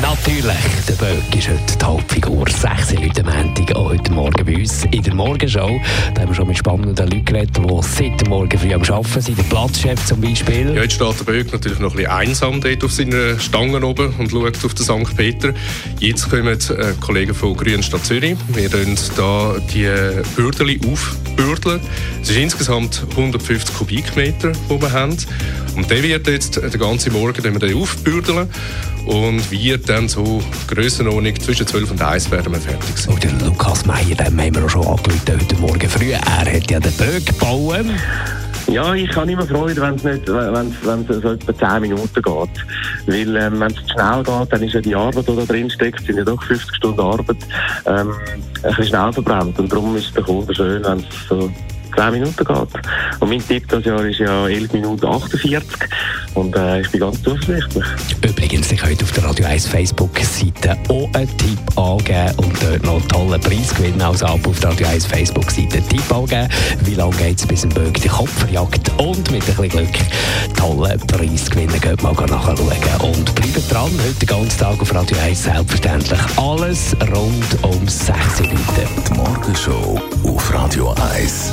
Natürlich, der Böck ist heute die Hauptfigur. 6 Leute Montag, auch heute Morgen bei uns in der Morgenshow. Da haben wir schon mit spannenden Leuten geredet, die seit Morgen früh am Arbeiten sind. Der Platzchef zum Beispiel. Ja, jetzt steht der Böck natürlich noch ein bisschen einsam dort auf seinen Stangen oben und schaut auf den St. Peter. Jetzt kommen äh, Kollegen von Grünstadt Zürich. Wir bürdeln da die Bürderli aufbürdeln. Es sind insgesamt 150 Kubikmeter, die wir haben. Und der wird jetzt den ganzen Morgen wir den aufbürdeln und wir dann so Grössenordnung zwischen 12 und 1 werden wir fertig sein. Und der Lukas Meier, den haben wir auch schon angerufen heute Morgen früh. Er hat ja den Böck gebaut. Ja, ich kann immer Freude, wenn es nicht, wenn es so etwa 10 Minuten geht. Weil, ähm, wenn es schnell geht, dann ist ja die Arbeit, die da drin steckt, sind ja doch 50 Stunden Arbeit, ähm, ein bisschen schnell verbrannt. Und darum ist es der Kunde schön, wenn es so 10 Minuten geht. Und mein Tipp das Jahr ist ja 11 Minuten 48 und äh, ich bin ganz zuversichtlich. Übrigens, ich könnt auf der Radio 1 Facebook-Seite auch einen Tipp angeben und dort noch einen tollen Preis gewinnen. Also ab auf der Radio 1 Facebook-Seite Tipp angeben. Wie lange geht es bis ein Böck die Kopfjagd und mit ein bisschen Glück tollen Preis gewinnen. Geht mal nachschauen und bleibt dran. Heute den ganzen Tag auf Radio 1 selbstverständlich alles rund um 6 Minuten. Die Morgenshow auf Radio 1.